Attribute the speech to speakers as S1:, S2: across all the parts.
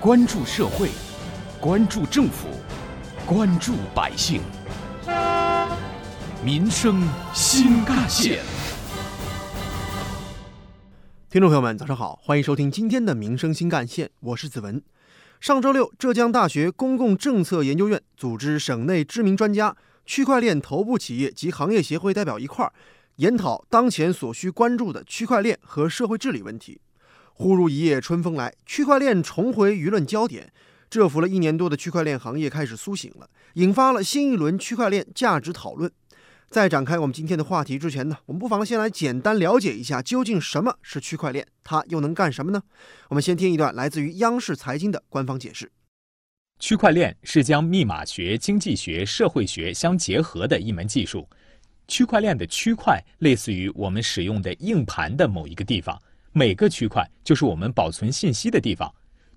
S1: 关注社会，关注政府，关注百姓，民生新干线。
S2: 听众朋友们，早上好，欢迎收听今天的《民生新干线》，我是子文。上周六，浙江大学公共政策研究院组织省内知名专家、区块链头部企业及行业协会代表一块儿研讨当前所需关注的区块链和社会治理问题。忽如一夜春风来，区块链重回舆论焦点。蛰伏了一年多的区块链行业开始苏醒了，引发了新一轮区块链价值讨论。在展开我们今天的话题之前呢，我们不妨先来简单了解一下究竟什么是区块链，它又能干什么呢？我们先听一段来自于央视财经的官方解释：
S3: 区块链是将密码学、经济学、社会学相结合的一门技术。区块链的区块类似于我们使用的硬盘的某一个地方。每个区块就是我们保存信息的地方，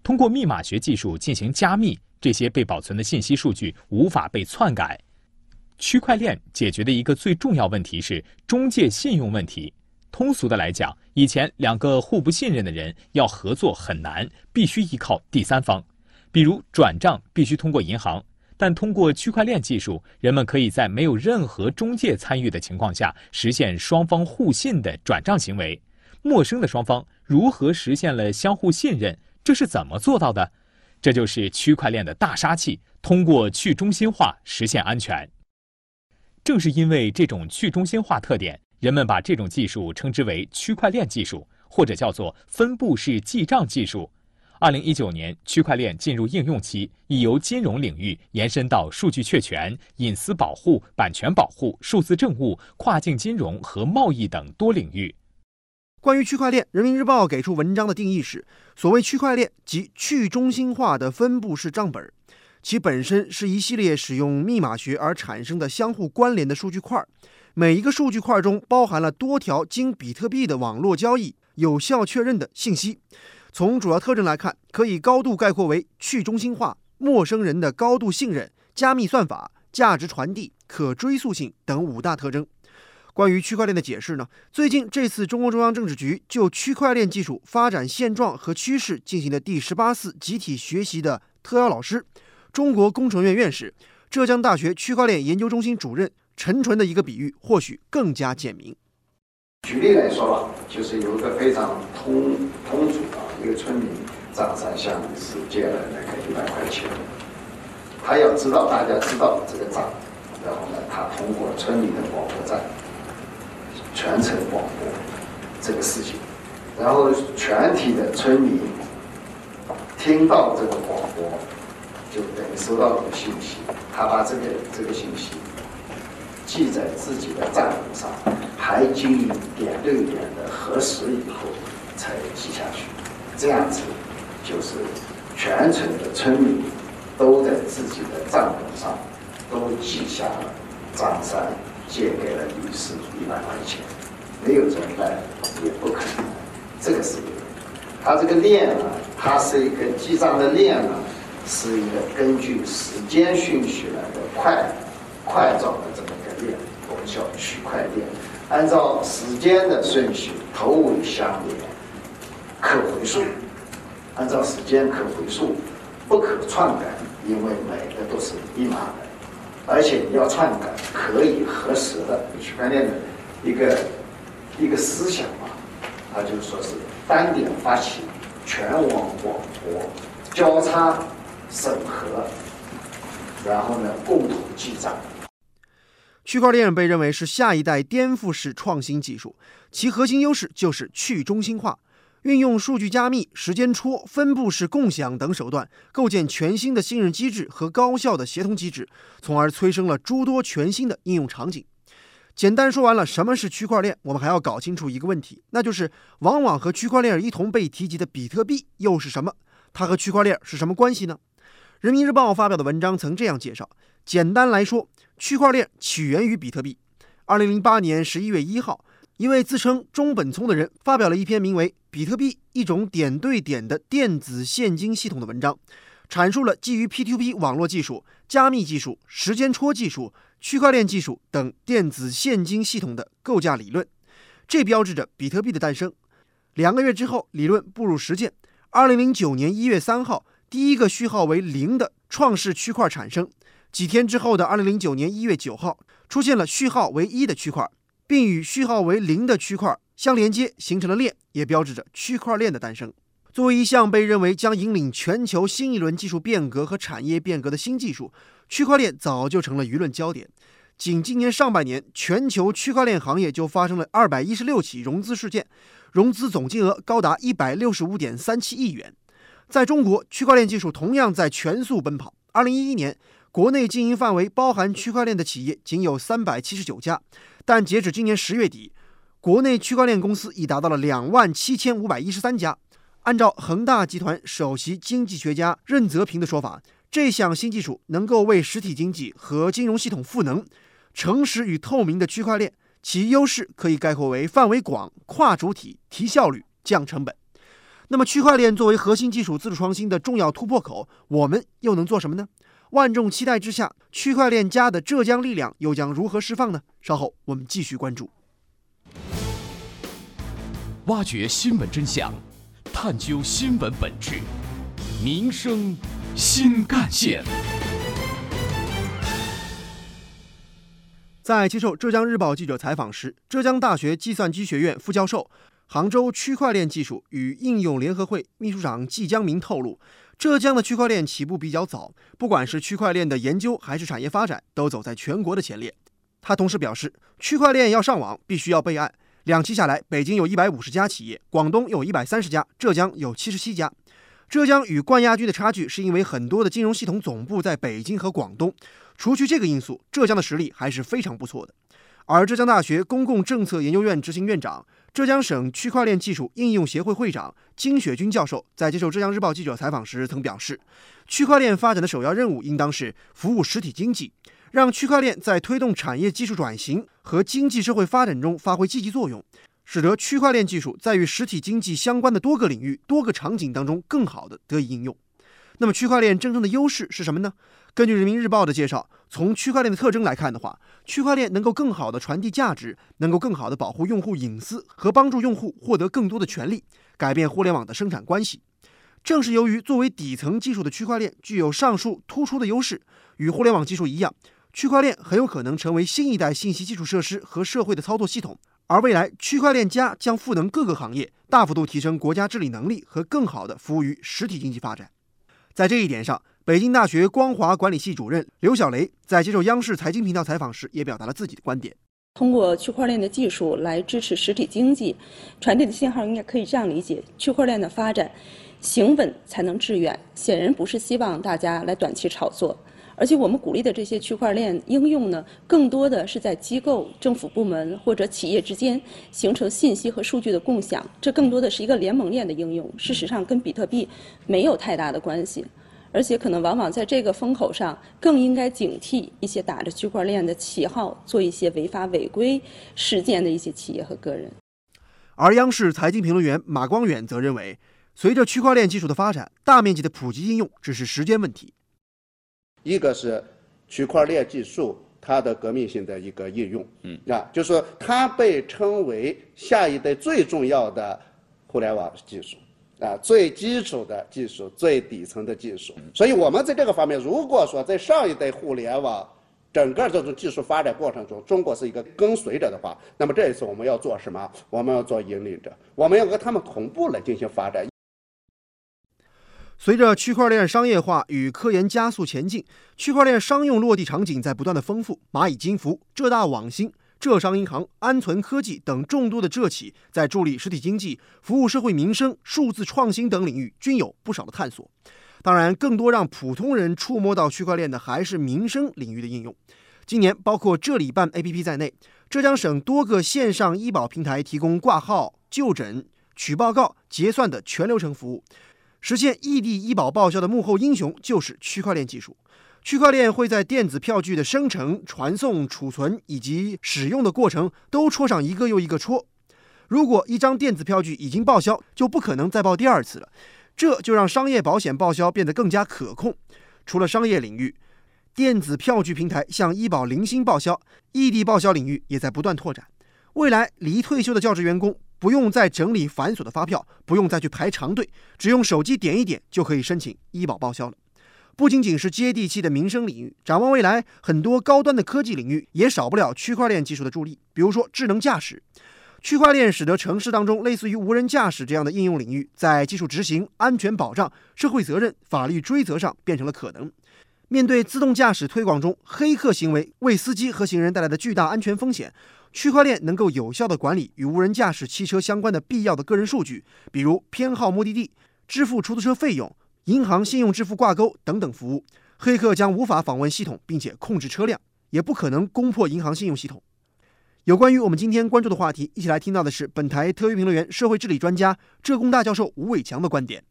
S3: 通过密码学技术进行加密，这些被保存的信息数据无法被篡改。区块链解决的一个最重要问题是中介信用问题。通俗的来讲，以前两个互不信任的人要合作很难，必须依靠第三方，比如转账必须通过银行，但通过区块链技术，人们可以在没有任何中介参与的情况下，实现双方互信的转账行为。陌生的双方如何实现了相互信任？这是怎么做到的？这就是区块链的大杀器，通过去中心化实现安全。正是因为这种去中心化特点，人们把这种技术称之为区块链技术，或者叫做分布式记账技术。二零一九年，区块链进入应用期，已由金融领域延伸到数据确权、隐私保护、版权保护、数字政务、跨境金融和贸易等多领域。
S2: 关于区块链，人民日报给出文章的定义是：所谓区块链即去中心化的分布式账本，其本身是一系列使用密码学而产生的相互关联的数据块，每一个数据块中包含了多条经比特币的网络交易有效确认的信息。从主要特征来看，可以高度概括为去中心化、陌生人的高度信任、加密算法、价值传递、可追溯性等五大特征。关于区块链的解释呢？最近这次中共中央政治局就区块链技术发展现状和趋势进行的第十八次集体学习的特邀老师，中国工程院院士、浙江大学区块链研究中心主任陈纯的一个比喻，或许更加简明。
S4: 举例来说吧，就是有一个非常通通俗的一个村民账上向你是借了那个一百块钱，他要知道大家知道这个账，然后呢，他通过村里的广播站。全程广播这个事情，然后全体的村民听到这个广播，就等于收到了个信息。他把这个这个信息记在自己的账本上，还经历点对点的核实以后才记下去。这样子就是全村的村民都在自己的账本上都记下了张三。借给了女士一万块钱，没有怎么办？也不可能。这个是一个，它这个链啊，它是一个记账的链啊，是一个根据时间顺序来的快，快照的这么一个链，我们叫区块链。按照时间的顺序，头尾相连，可回溯。按照时间可回溯，不可篡改，因为每个都是密码的。而且你要篡改可以核实的区块链的一个一个思想嘛，它就是说是单点发起，全网广播，交叉审核，然后呢共同记账。
S2: 区块链被认为是下一代颠覆式创新技术，其核心优势就是去中心化。运用数据加密、时间戳、分布式共享等手段，构建全新的信任机制和高效的协同机制，从而催生了诸多全新的应用场景。简单说完了什么是区块链，我们还要搞清楚一个问题，那就是往往和区块链一同被提及的比特币又是什么？它和区块链是什么关系呢？人民日报发表的文章曾这样介绍：简单来说，区块链起源于比特币。二零零八年十一月一号。一位自称中本聪的人发表了一篇名为《比特币：一种点对点的电子现金系统》的文章，阐述了基于 P2P 网络技术、加密技术、时间戳技术、区块链技术等电子现金系统的构架理论。这标志着比特币的诞生。两个月之后，理论步入实践。二零零九年一月三号，第一个序号为零的创世区块产生。几天之后的二零零九年一月九号，出现了序号为一的区块，并与序号为零的区块相连接，形成了链，也标志着区块链的诞生。作为一项被认为将引领全球新一轮技术变革和产业变革的新技术，区块链早就成了舆论焦点。仅今年上半年，全球区块链行业就发生了二百一十六起融资事件，融资总金额高达一百六十五点三七亿元。在中国，区块链技术同样在全速奔跑。二零一一年，国内经营范围包含区块链的企业仅有三百七十九家，但截止今年十月底，国内区块链公司已达到了两万七千五百一十三家。按照恒大集团首席经济学家任泽平的说法，这项新技术能够为实体经济和金融系统赋能。诚实与透明的区块链，其优势可以概括为范围广、跨主体、提效率、降成本。那么，区块链作为核心技术自主创新的重要突破口，我们又能做什么呢？万众期待之下，区块链加的浙江力量又将如何释放呢？稍后我们继续关注。
S1: 挖掘新闻真相，探究新闻本质，民生新干线。
S2: 在接受浙江日报记者采访时，浙江大学计算机学院副教授、杭州区块链技术与应用联合会秘书长季江明透露，浙江的区块链起步比较早，不管是区块链的研究还是产业发展，都走在全国的前列。他同时表示，区块链要上网，必须要备案。两期下来，北京有一百五十家企业，广东有一百三十家，浙江有七十七家。浙江与冠亚军的差距，是因为很多的金融系统总部在北京和广东。除去这个因素，浙江的实力还是非常不错的。而浙江大学公共政策研究院执行院长、浙江省区块链技术应用协会会长金雪军教授在接受浙江日报记者采访时曾表示，区块链发展的首要任务应当是服务实体经济，让区块链在推动产业技术转型和经济社会发展中发挥积极作用，使得区块链技术在与实体经济相关的多个领域、多个场景当中更好地得以应用。那么，区块链真正的优势是什么呢？根据人民日报的介绍，从区块链的特征来看的话，区块链能够更好地传递价值，能够更好地保护用户隐私和帮助用户获得更多的权利，改变互联网的生产关系。正是由于作为底层技术的区块链具有上述突出的优势，与互联网技术一样，区块链很有可能成为新一代信息基础设施和社会的操作系统。而未来，区块链加将赋能各个行业，大幅度提升国家治理能力和更好地服务于实体经济发展。在这一点上，北京大学光华管理系主任刘小雷在接受央视财经频道采访时，也表达了自己的观点。
S5: 通过区块链的技术来支持实体经济，传递的信号应该可以这样理解：区块链的发展，行稳才能致远。显然不是希望大家来短期炒作。而且我们鼓励的这些区块链应用呢，更多的是在机构、政府部门或者企业之间形成信息和数据的共享，这更多的是一个联盟链的应用。事实上，跟比特币没有太大的关系，而且可能往往在这个风口上，更应该警惕一些打着区块链的旗号做一些违法违规事件的一些企业和个人。
S2: 而央视财经评论员马光远则认为，随着区块链技术的发展，大面积的普及应用只是时间问题。
S6: 一个是区块链技术它的革命性的一个应用，嗯啊，就是说它被称为下一代最重要的互联网技术，啊，最基础的技术、最底层的技术。所以我们在这个方面，如果说在上一代互联网整个这种技术发展过程中，中国是一个跟随者的话，那么这一次我们要做什么？我们要做引领者，我们要和他们同步来进行发展。
S2: 随着区块链商业化与科研加速前进，区块链商用落地场景在不断的丰富。蚂蚁金服、浙大网新、浙商银行、安存科技等众多的浙企，在助力实体经济、服务社会民生、数字创新等领域均有不少的探索。当然，更多让普通人触摸到区块链的，还是民生领域的应用。今年，包括浙理办 APP 在内，浙江省多个线上医保平台提供挂号、就诊、取报告、结算的全流程服务。实现异地医保报销的幕后英雄就是区块链技术。区块链会在电子票据的生成、传送、储存以及使用的过程都戳上一个又一个戳。如果一张电子票据已经报销，就不可能再报第二次了。这就让商业保险报销变得更加可控。除了商业领域，电子票据平台向医保零星报销，异地报销领域也在不断拓展。未来，离退休的教职员工。不用再整理繁琐的发票，不用再去排长队，只用手机点一点就可以申请医保报销了。不仅仅是接地气的民生领域，展望未来，很多高端的科技领域也少不了区块链技术的助力。比如说智能驾驶，区块链使得城市当中类似于无人驾驶这样的应用领域，在技术执行、安全保障、社会责任、法律追责上变成了可能。面对自动驾驶推广中黑客行为为司机和行人带来的巨大安全风险，区块链能够有效地管理与无人驾驶汽车相关的必要的个人数据，比如偏好目的地、支付出租车费用。银行信用支付挂钩等等服务，黑客将无法访问系统，并且控制车辆，也不可能攻破银行信用系统。有关于我们今天关注的话题，一起来听到的是本台特约评论员、社会治理专家、浙工大教授吴伟强的观点。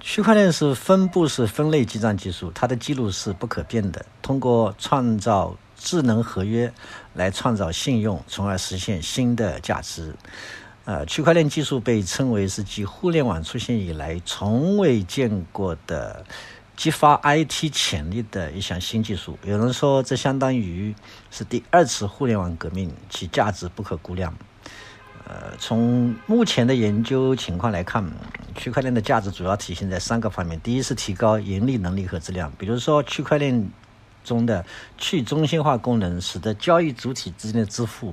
S7: 区块链是分布式分类记账技术，它的记录是不可变的。通过创造智能合约来创造信用，从而实现新的价值。呃，区块链技术被称为是继互联网出现以来从未见过的激发 IT 潜力的一项新技术。有人说，这相当于是第二次互联网革命，其价值不可估量。呃，从目前的研究情况来看，区块链的价值主要体现在三个方面：第一是提高盈利能力和质量，比如说区块链中的去中心化功能，使得交易主体之间的支付。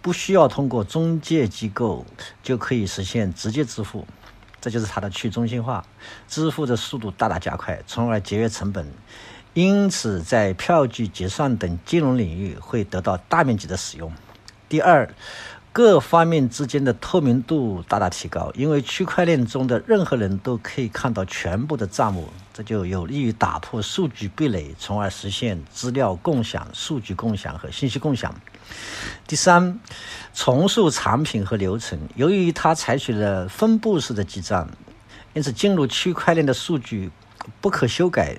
S7: 不需要通过中介机构就可以实现直接支付，这就是它的去中心化，支付的速度大大加快，从而节约成本。因此，在票据结算等金融领域会得到大面积的使用。第二，各方面之间的透明度大大提高，因为区块链中的任何人都可以看到全部的账目，这就有利于打破数据壁垒，从而实现资料共享、数据共享和信息共享。第三，重塑产品和流程。由于它采取了分布式的记账，因此进入区块链的数据不可修改。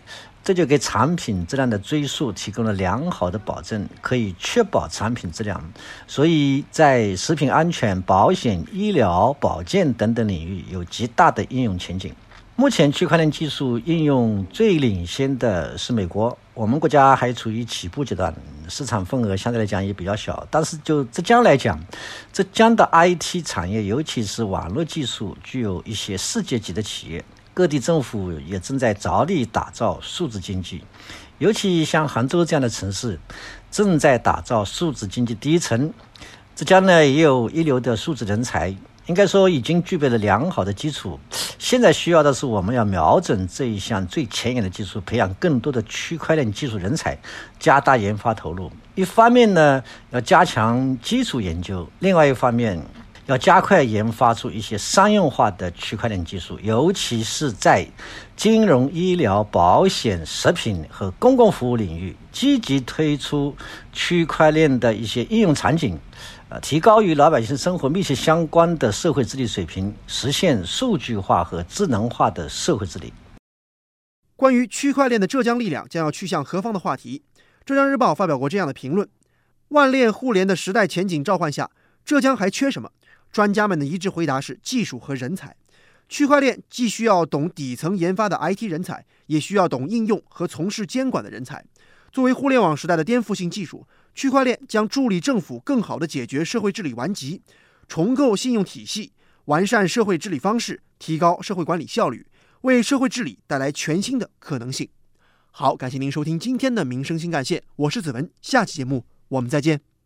S7: 这就给产品质量的追溯提供了良好的保证，可以确保产品质量。所以在食品安全、保险、医疗保健等等领域有极大的应用前景。目前区块链技术应用最领先的是美国，我们国家还处于起步阶段，市场份额相对来讲也比较小。但是就浙江来讲，浙江的 IT 产业，尤其是网络技术，具有一些世界级的企业。各地政府也正在着力打造数字经济，尤其像杭州这样的城市，正在打造数字经济第一层。浙江呢也有一流的数字人才，应该说已经具备了良好的基础。现在需要的是我们要瞄准这一项最前沿的技术，培养更多的区块链技术人才，加大研发投入。一方面呢要加强基础研究，另外一方面。要加快研发出一些商用化的区块链技术，尤其是在金融、医疗保险、食品和公共服务领域，积极推出区块链的一些应用场景，呃，提高与老百姓生活密切相关的社会治理水平，实现数据化和智能化的社会治理。
S2: 关于区块链的浙江力量将要去向何方的话题，浙江日报发表过这样的评论：万链互联的时代前景召唤下，浙江还缺什么？专家们的一致回答是技术和人才。区块链既需要懂底层研发的 IT 人才，也需要懂应用和从事监管的人才。作为互联网时代的颠覆性技术，区块链将助力政府更好地解决社会治理顽疾，重构信用体系，完善社会治理方式，提高社会管理效率，为社会治理带来全新的可能性。好，感谢您收听今天的民生新干线，我是子文，下期节目我们再见。